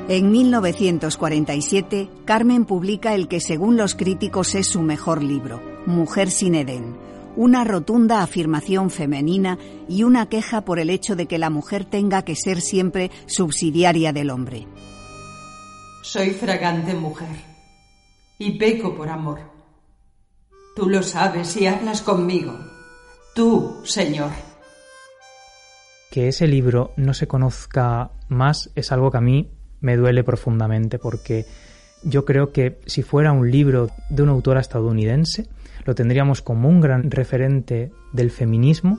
En 1947, Carmen publica el que según los críticos es su mejor libro, Mujer sin Edén, una rotunda afirmación femenina y una queja por el hecho de que la mujer tenga que ser siempre subsidiaria del hombre. Soy fragante mujer y peco por amor. Tú lo sabes y hablas conmigo. Tú, Señor. Que ese libro no se conozca más es algo que a mí me duele profundamente porque yo creo que si fuera un libro de una autora estadounidense, lo tendríamos como un gran referente del feminismo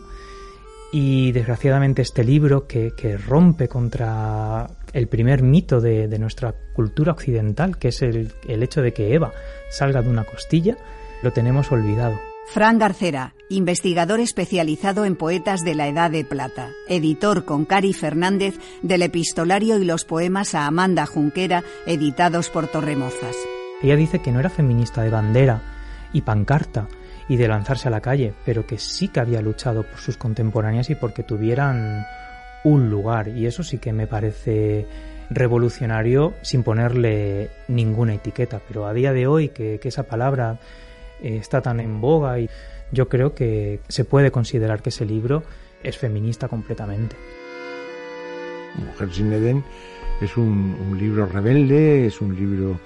y desgraciadamente este libro que, rompe contra el primer mito de, nuestra cultura occidental, que es el hecho de que Eva salga de una costilla, lo tenemos olvidado. Fran Garcera, investigador especializado en poetas de la Edad de Plata, editor con Cari Fernández del epistolario y los poemas a Amanda Junquera, editados por Torremozas. Ella dice que no era feminista de bandera y pancarta y de lanzarse a la calle, pero que sí que había luchado por sus contemporáneas y porque tuvieran un lugar. Y eso sí que me parece revolucionario sin ponerle ninguna etiqueta. Pero a día de hoy que, esa palabra eh, está tan en boga y yo creo que se puede considerar que ese libro es feminista completamente. Mujer sin Edén es un, libro rebelde, es un libro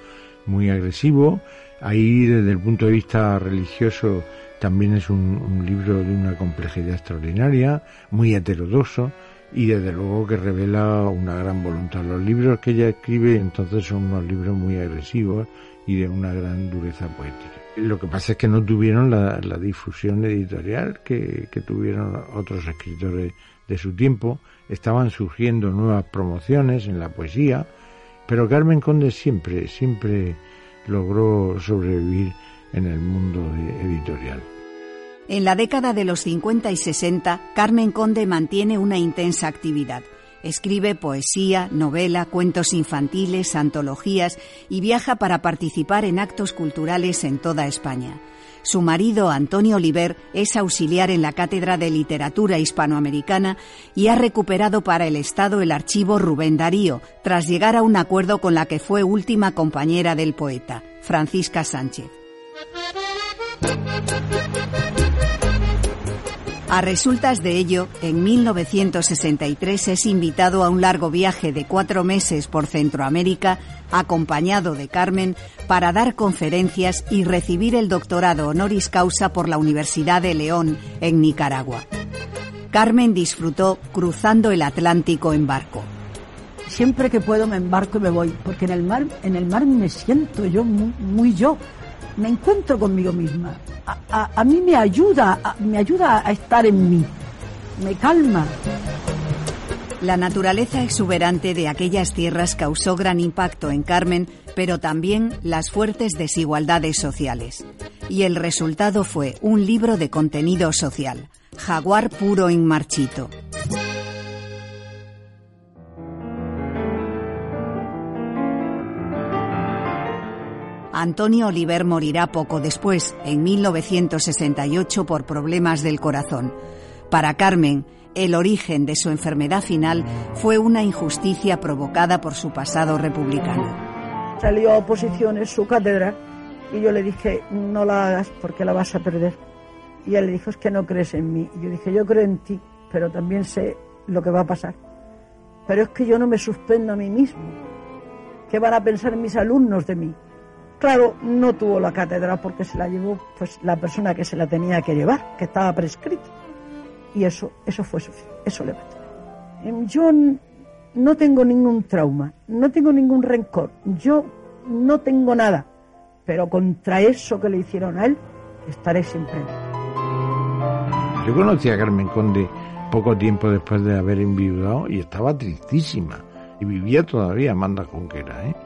muy agresivo. Ahí desde el punto de vista religioso también es un, libro de una complejidad extraordinaria, muy heterodoxo y desde luego que revela una gran voluntad. Los libros que ella escribe entonces son unos libros muy agresivos y de una gran dureza poética. Lo que pasa es que no tuvieron la, difusión editorial que, tuvieron otros escritores de su tiempo. Estaban surgiendo nuevas promociones en la poesía, pero Carmen Conde siempre, siempre logró sobrevivir en el mundo editorial. En la década de los 50 y 60, Carmen Conde mantiene una intensa actividad. Escribe poesía, novela, cuentos infantiles, antologías y viaja para participar en actos culturales en toda España. Su marido, Antonio Oliver, es auxiliar en la Cátedra de Literatura Hispanoamericana y ha recuperado para el Estado el archivo Rubén Darío, tras llegar a un acuerdo con la que fue última compañera del poeta, Francisca Sánchez. A resultas de ello, en 1963 es invitado a un largo viaje de cuatro meses por Centroamérica, acompañado de Carmen, para dar conferencias y recibir el doctorado honoris causa por la Universidad de León, en Nicaragua. Carmen disfrutó cruzando el Atlántico en barco. Siempre que puedo me embarco y me voy, porque en el mar, en el mar me siento yo muy yo me encuentro conmigo misma. A, mí me ayuda, me ayuda a estar en mí, me calma. La naturaleza exuberante de aquellas tierras causó gran impacto en Carmen, pero también las fuertes desigualdades sociales. Y el resultado fue un libro de contenido social, Jaguar puro en Antonio Oliver morirá poco después, en 1968, por problemas del corazón. Para Carmen, el origen de su enfermedad final fue una injusticia provocada por su pasado republicano. Salió a oposición su cátedra y yo le dije, no la hagas porque la vas a perder. Y él le dijo, es que no crees en mí. Y yo dije, yo creo en ti, pero también sé lo que va a pasar. Pero es que yo no me suspendo a mí mismo. ¿Qué van a pensar mis alumnos de mí? Claro, no tuvo la cátedra porque se la llevó pues la persona que se la tenía que llevar, que estaba prescrito. Y eso, eso fue suficiente, eso le bastó. Em, yo no tengo ningún trauma, no tengo ningún rencor, yo no tengo nada, pero contra eso que le hicieron a él, estaré siempre. Yo conocí a Carmen Conde poco tiempo después de haber enviudado y estaba tristísima. Y vivía todavía Amanda Junquera, ¿eh?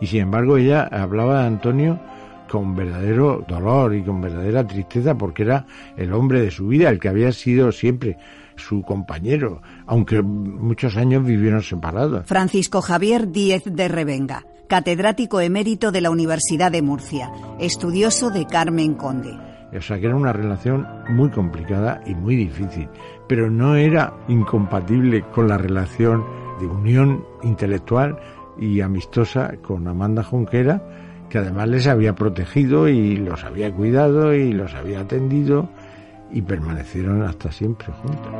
Y sin embargo ella hablaba de Antonio con verdadero dolor y con verdadera tristeza porque era el hombre de su vida, el que había sido siempre su compañero, aunque muchos años vivieron separados. Francisco Javier Díez de Revenga, catedrático emérito de la Universidad de Murcia, estudioso de Carmen Conde. O sea que era una relación muy complicada y muy difícil, pero no era incompatible con la relación de unión intelectual y amistosa con Amanda Junquera, que además les había protegido y los había cuidado y los había atendido y permanecieron hasta siempre juntos.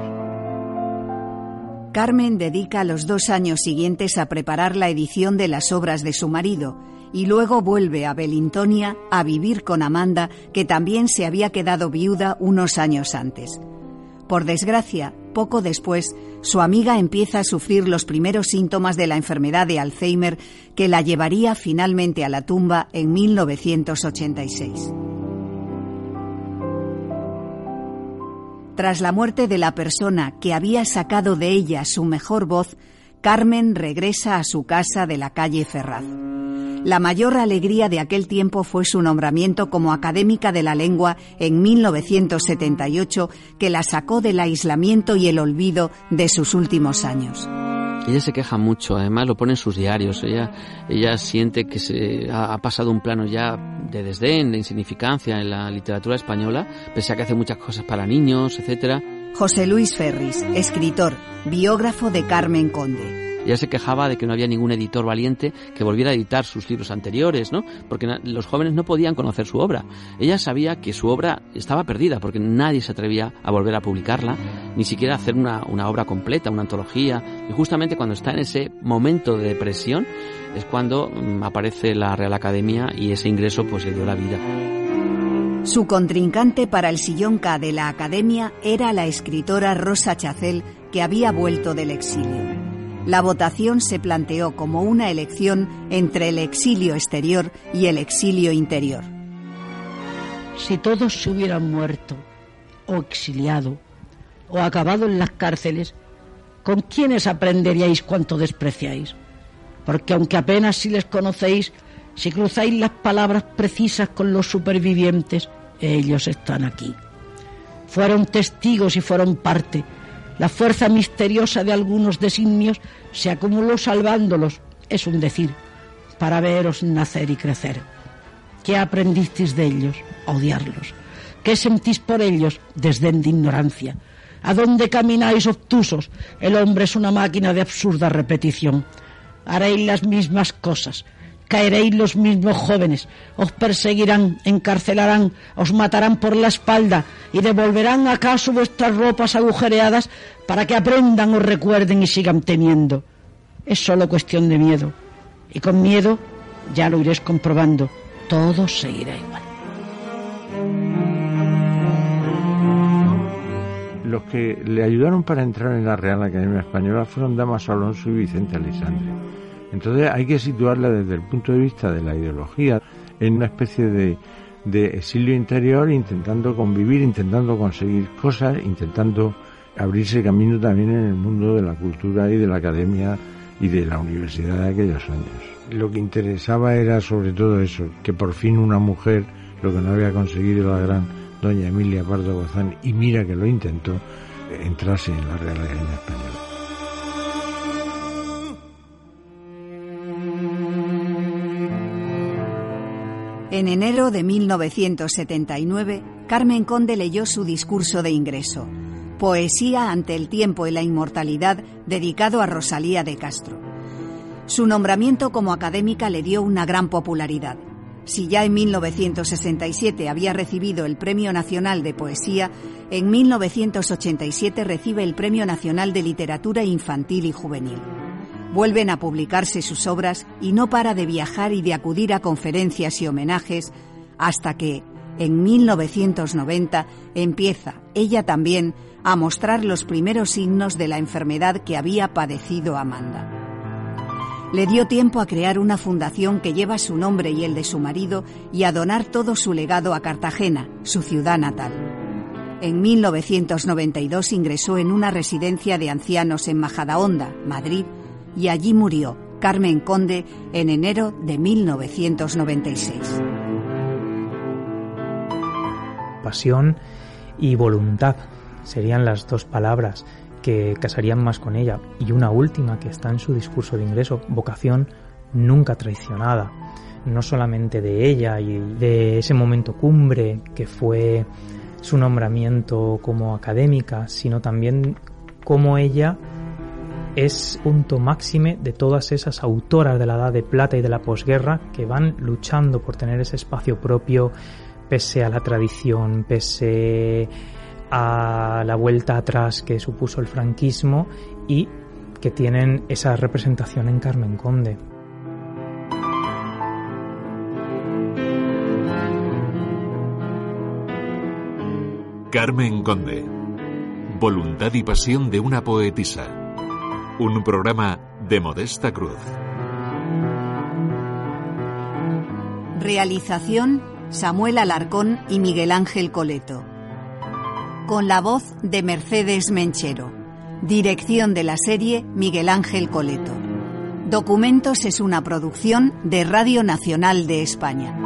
Carmen dedica los dos años siguientes a preparar la edición de las obras de su marido y luego vuelve a Belintonia a vivir con Amanda, que también se había quedado viuda unos años antes. Por desgracia, poco después, su amiga empieza a sufrir los primeros síntomas de la enfermedad de Alzheimer que la llevaría finalmente a la tumba en 1986. Tras la muerte de la persona que había sacado de ella su mejor voz, Carmen regresa a su casa de la calle Ferraz. La mayor alegría de aquel tiempo fue su nombramiento como académica de la lengua en 1978, que la sacó del aislamiento y el olvido de sus últimos años. Ella se queja mucho, además lo pone en sus diarios. Ella, ella siente que se ha, pasado un plano ya de desdén, de insignificancia en la literatura española, pese a que hace muchas cosas para niños, etcétera. José Luis Ferris, escritor, biógrafo de Carmen Conde. Ella se quejaba de que no había ningún editor valiente que volviera a editar sus libros anteriores, ¿no? Porque los jóvenes no podían conocer su obra. Ella sabía que su obra estaba perdida porque nadie se atrevía a volver a publicarla, ni siquiera hacer una, una obra completa, una antología. Y justamente cuando está en ese momento de depresión es cuando mm, aparece la Real Academia y ese ingreso pues le dio la vida. Su contrincante para el sillón K de la Academia era la escritora Rosa Chacel, que había vuelto del exilio la votación se planteó como una elección entre el exilio exterior y el exilio interior. Si todos se hubieran muerto, o exiliado, o acabado en las cárceles, ¿con quiénes aprenderíais cuánto despreciáis? Porque aunque apenas si les conocéis, si cruzáis las palabras precisas con los supervivientes, ellos están aquí. Fueron testigos y fueron parte la fuerza misteriosa de algunos designios se acumuló salvándolos, es un decir, para veros nacer y crecer. ¿Qué aprendisteis de ellos? odiarlos. ¿Qué sentís por ellos? Desdén de ignorancia. ¿A dónde camináis obtusos? El hombre es una máquina de absurda repetición. Haréis las mismas cosas, caeréis los mismos jóvenes, os perseguirán, encarcelarán, os matarán por la espalda y devolverán acaso vuestras ropas agujereadas para que aprendan o recuerden y sigan temiendo. Es solo cuestión de miedo. Y con miedo, ya lo iréis comprobando, todo seguirá igual. Los que le ayudaron para entrar en la Real Academia Española fueron Damaso Alonso y Vicente Alessandri entonces hay que situarla desde el punto de vista de la ideología en una especie de, exilio interior, intentando convivir, intentando conseguir cosas, intentando abrirse camino también en el mundo de la cultura y de la academia y de la universidad de aquellos años. Lo que interesaba era sobre todo eso, que por fin una mujer, lo que no había conseguido la gran doña Emilia Pardo Gozán, y mira que lo intentó, entrase en la Real Academia Española. En enero de 1979, Carmen Conde leyó su discurso de ingreso, Poesía ante el tiempo y la inmortalidad, dedicado a Rosalía de Castro. Su nombramiento como académica le dio una gran popularidad. Si ya en 1967 había recibido el Premio Nacional de Poesía, en 1987 recibe el Premio Nacional de Literatura Infantil y Juvenil. Vuelven a publicarse sus obras y no para de viajar y de acudir a conferencias y homenajes hasta que, en 1990, empieza, ella también, a mostrar los primeros signos de la enfermedad que había padecido Amanda. Le dio tiempo a crear una fundación que lleva su nombre y el de su marido y a donar todo su legado a Cartagena, su ciudad natal. En 1992 ingresó en una residencia de ancianos en Majadahonda, Madrid, y allí murió Carmen Conde en enero de 1996. Pasión y voluntad serían las dos palabras que casarían más con ella. Y una última que está en su discurso de ingreso, vocación nunca traicionada. No solamente de ella y de ese momento cumbre que fue su nombramiento como académica, sino también como ella es punto máxime de todas esas autoras de la Edad de Plata y de la posguerra que van luchando por tener ese espacio propio pese a la tradición, pese a la vuelta atrás que supuso el franquismo y que tienen esa representación en Carmen Conde. Carmen Conde. Voluntad y pasión de una poetisa. Un programa de Modesta Cruz. Realización Samuel Alarcón y Miguel Ángel Coleto. Con la voz de Mercedes Menchero. Dirección de la serie Miguel Ángel Coleto. Documentos es una producción de Radio Nacional de España.